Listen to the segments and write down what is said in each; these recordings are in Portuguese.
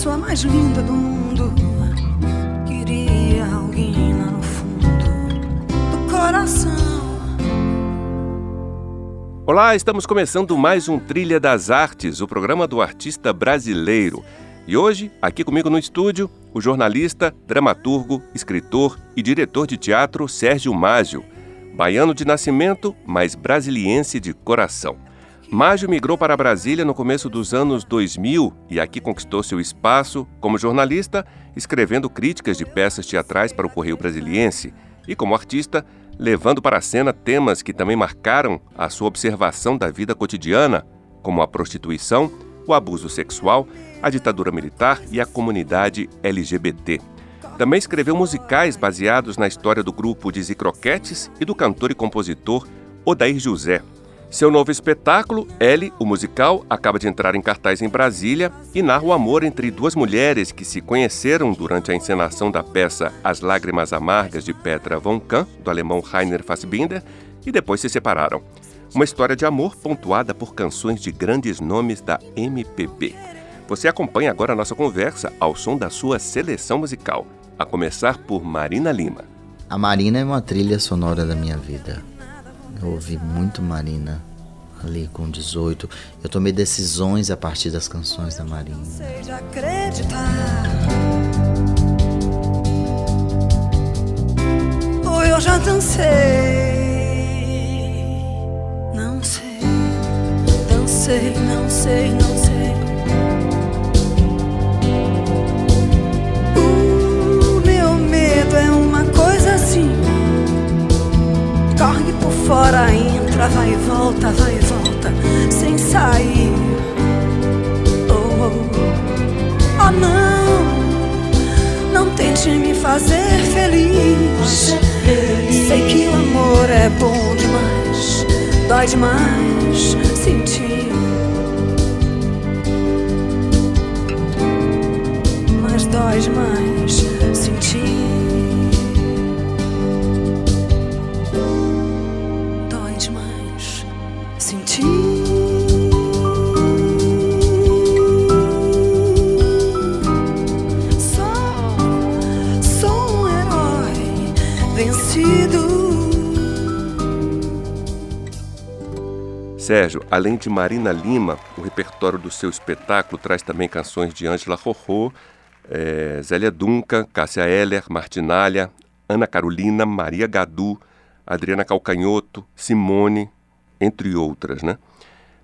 Pessoa mais linda do mundo. Queria alguém lá no fundo do coração. Olá, estamos começando mais um Trilha das Artes, o programa do artista brasileiro. E hoje, aqui comigo no estúdio, o jornalista, dramaturgo, escritor e diretor de teatro Sérgio Mágio. Baiano de nascimento, mas brasiliense de coração. Mágio migrou para Brasília no começo dos anos 2000 e aqui conquistou seu espaço como jornalista, escrevendo críticas de peças teatrais para o Correio Brasiliense e como artista, levando para a cena temas que também marcaram a sua observação da vida cotidiana, como a prostituição, o abuso sexual, a ditadura militar e a comunidade LGBT. Também escreveu musicais baseados na história do grupo de Zicroquetes e do cantor e compositor Odair José, seu novo espetáculo, L, o musical, acaba de entrar em cartaz em Brasília e narra o amor entre duas mulheres que se conheceram durante a encenação da peça As Lágrimas Amargas de Petra von Kahn, do alemão Rainer Fassbinder, e depois se separaram. Uma história de amor pontuada por canções de grandes nomes da MPB. Você acompanha agora a nossa conversa ao som da sua seleção musical, a começar por Marina Lima. A Marina é uma trilha sonora da minha vida. Eu ouvi muito Marina ali com 18. Eu tomei decisões a partir das canções da Marina. Sei de acreditar. Ou eu já dancei. Não sei, dancei, não sei, não sei. Fora, entra, vai e volta, vai e volta, sem sair. Oh, oh, oh não, não tente me fazer feliz. Sei que o amor é bom demais, dói demais sentir. Mas dói demais Sérgio, além de Marina Lima, o repertório do seu espetáculo traz também canções de Ângela Rorô, é, Zélia Duncan, Cássia Heller, Martinalha, Ana Carolina, Maria Gadu, Adriana Calcanhoto, Simone, entre outras, né?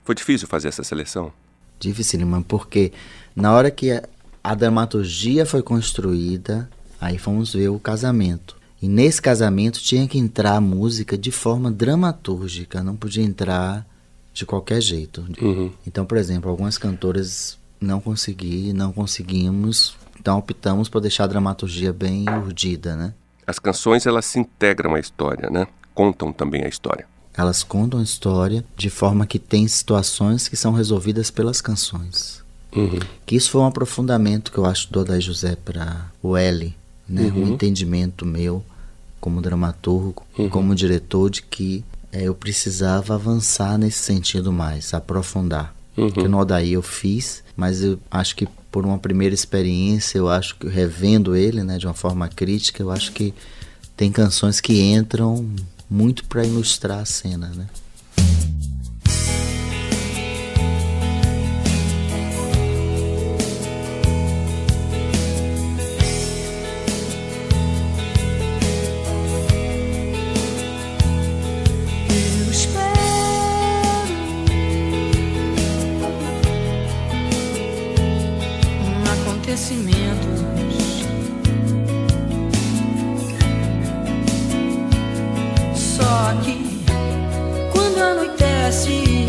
Foi difícil fazer essa seleção? Dificílima, porque na hora que a, a dramaturgia foi construída, aí fomos ver o casamento. E nesse casamento tinha que entrar a música de forma dramatúrgica, não podia entrar de qualquer jeito. Uhum. Então, por exemplo, algumas cantoras não consegui, não conseguimos, então optamos por deixar a dramaturgia bem urdida, né? As canções elas se integram à história, né? Contam também a história. Elas contam a história de forma que tem situações que são resolvidas pelas canções. Uhum. Que isso foi um aprofundamento que eu acho do Odair José para o L, né? Uhum. Um entendimento meu como dramaturgo, uhum. como diretor de que é, eu precisava avançar nesse sentido mais, aprofundar. Uhum. Que no Odaí eu fiz, mas eu acho que por uma primeira experiência, eu acho que revendo ele, né, de uma forma crítica, eu acho que tem canções que entram muito para ilustrar a cena, né? aqui quando anoitece.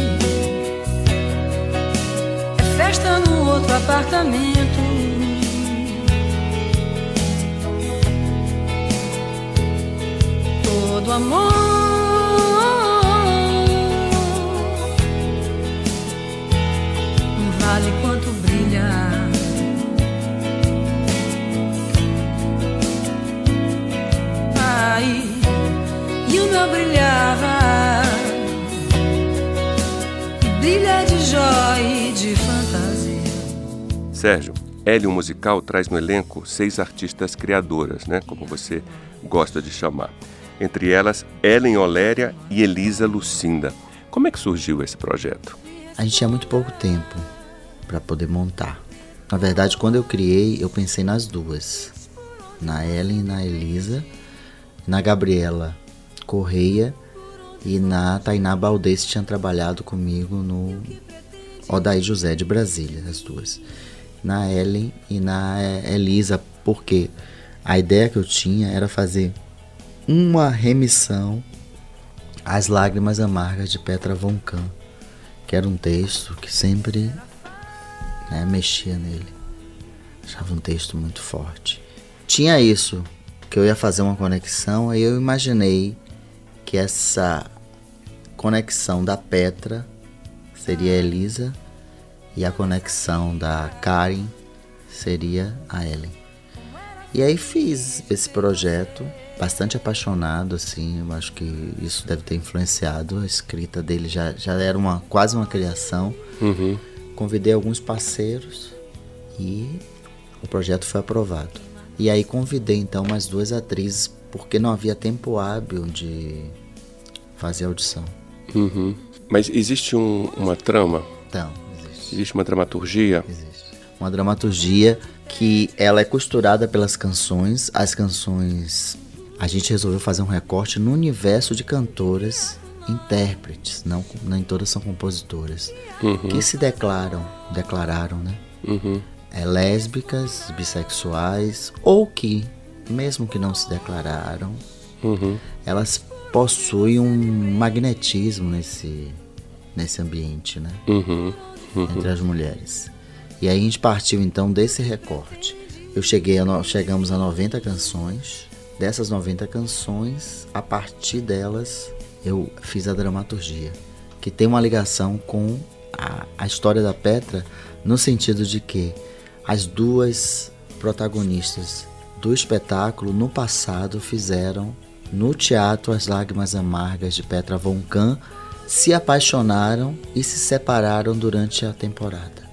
É festa no outro apartamento. Todo amor. Sérgio, Hélio Musical traz no elenco seis artistas criadoras, né, como você gosta de chamar. Entre elas, Ellen Oléria e Elisa Lucinda. Como é que surgiu esse projeto? A gente tinha muito pouco tempo para poder montar. Na verdade, quando eu criei, eu pensei nas duas. Na Ellen e na Elisa, na Gabriela Correia e na Tainá Baldez que tinha trabalhado comigo no Odaí José de Brasília, as duas. Na Ellen e na Elisa, porque a ideia que eu tinha era fazer uma remissão às lágrimas amargas de Petra von Kahn, que era um texto que sempre né, mexia nele. Achava um texto muito forte. Tinha isso, que eu ia fazer uma conexão, aí eu imaginei que essa conexão da Petra seria a Elisa e a conexão da Karen seria a Ellen. E aí fiz esse projeto bastante apaixonado, assim, eu acho que isso deve ter influenciado a escrita dele, já, já era uma, quase uma criação. Uhum. Convidei alguns parceiros e o projeto foi aprovado. E aí convidei então mais duas atrizes, porque não havia tempo hábil de fazer audição. Uhum. Mas existe um, uma trama? Então, existe. Existe uma dramaturgia? Existe. Uma dramaturgia que ela é costurada pelas canções. As canções a gente resolveu fazer um recorte no universo de cantoras intérpretes, não nem todas são compositoras, uhum. que se declaram, declararam, né? Uhum. É, lésbicas, bissexuais ou que, mesmo que não se declararam, uhum. elas possuem um magnetismo nesse nesse ambiente, né? Uhum. Entre as mulheres. E aí a gente partiu então desse recorte. Eu cheguei a no... chegamos a 90 canções Dessas 90 canções, a partir delas eu fiz a dramaturgia, que tem uma ligação com a, a história da Petra, no sentido de que as duas protagonistas do espetáculo no passado fizeram no teatro As Lágrimas Amargas de Petra Von Kahn, se apaixonaram e se separaram durante a temporada.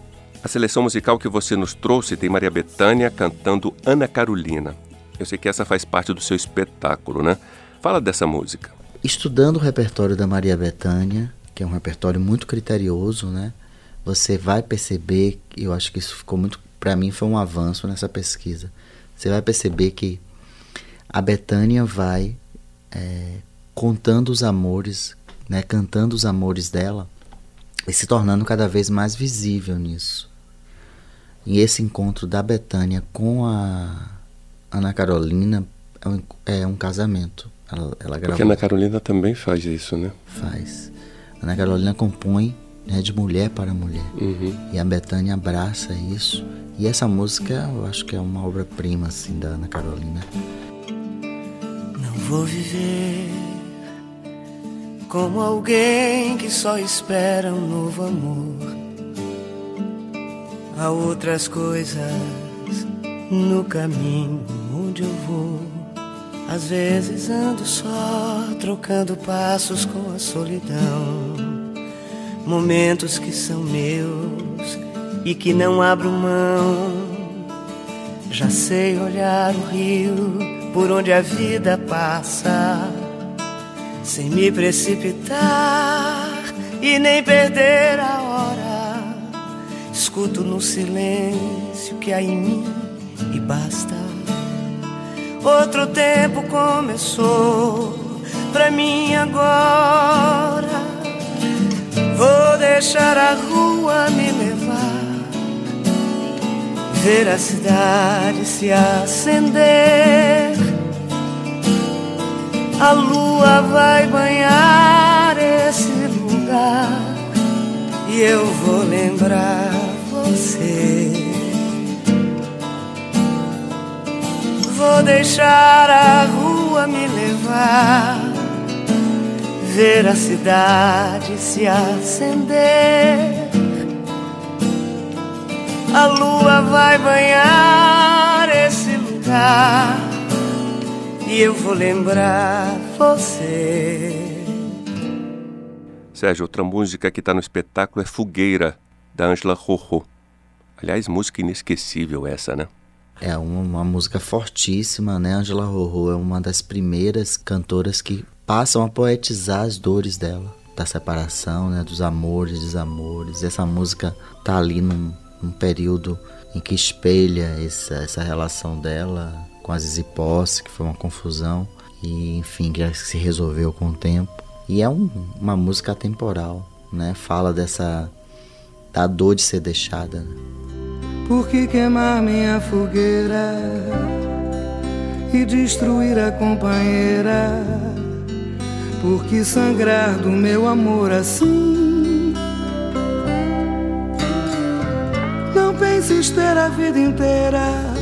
A seleção musical que você nos trouxe tem Maria Bethânia cantando Ana Carolina. Eu sei que essa faz parte do seu espetáculo, né? Fala dessa música. Estudando o repertório da Maria Bethânia, que é um repertório muito criterioso, né? Você vai perceber, eu acho que isso ficou muito, para mim foi um avanço nessa pesquisa. Você vai perceber que a Betânia vai é, contando os amores, né, cantando os amores dela e se tornando cada vez mais visível nisso. E esse encontro da Betânia com a Ana Carolina é um, é um casamento. Ela, ela Porque Ana Carolina também faz isso, né? Faz. Ana Carolina compõe né, de mulher para mulher. Uhum. E a Betânia abraça isso. E essa música eu acho que é uma obra-prima assim, da Ana Carolina. Não vou viver como alguém que só espera um novo amor. Há outras coisas no caminho onde eu vou. Às vezes ando só, trocando passos com a solidão. Momentos que são meus e que não abro mão. Já sei olhar o rio por onde a vida passa, sem me precipitar e nem perder a hora. Escuto no silêncio que há em mim e basta. Outro tempo começou pra mim agora. Vou deixar a rua me levar, ver a cidade se acender. A lua vai banhar esse lugar e eu vou lembrar você. Vou deixar a rua me levar, ver a cidade se acender. A lua vai banhar esse lugar e eu vou lembrar você. Sérgio, outra música que está no espetáculo é Fogueira, da Ângela Rorô. Aliás, música inesquecível essa, né? É uma, uma música fortíssima, né? Angela Rorô é uma das primeiras cantoras que passam a poetizar as dores dela, da separação, né? Dos amores, desamores. Essa música tá ali num, num período em que espelha essa, essa relação dela com a Zizi Posse, que foi uma confusão e enfim que se resolveu com o tempo. E é um, uma música atemporal, né? Fala dessa da dor de ser deixada. Né? Por que queimar minha fogueira e destruir a companheira? Por que sangrar do meu amor assim? Não penses ter a vida inteira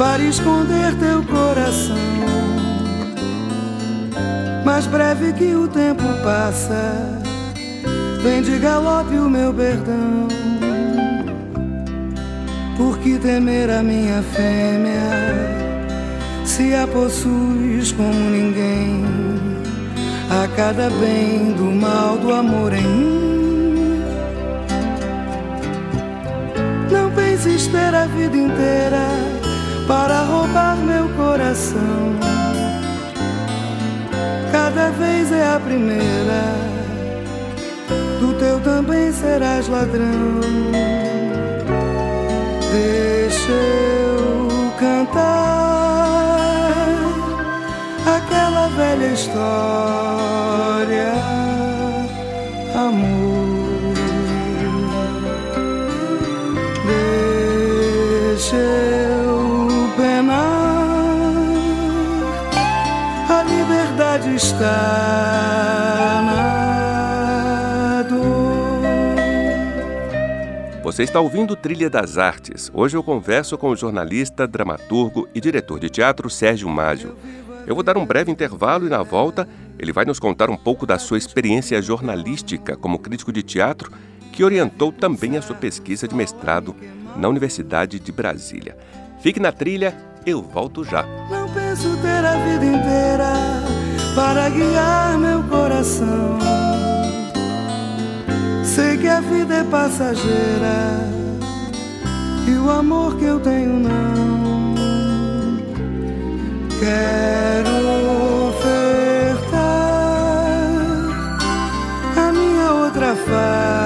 para esconder teu coração. Mais breve que o tempo passa, vem de galope o meu perdão. Por que temer a minha fêmea se a possuis como ninguém? A cada bem do mal do amor em mim. Não penses ter a vida inteira para roubar meu coração. Cada vez é a primeira, do teu também serás ladrão. Deixa eu cantar aquela velha história, está Você está ouvindo Trilha das Artes. Hoje eu converso com o jornalista, dramaturgo e diretor de teatro Sérgio Mágio. Eu vou dar um breve intervalo e na volta ele vai nos contar um pouco da sua experiência jornalística como crítico de teatro, que orientou também a sua pesquisa de mestrado na Universidade de Brasília. Fique na trilha, eu volto já. Não penso ter a vida inteira para guiar meu coração. Sei que a vida é passageira e o amor que eu tenho não. Quero ofertar a minha outra face.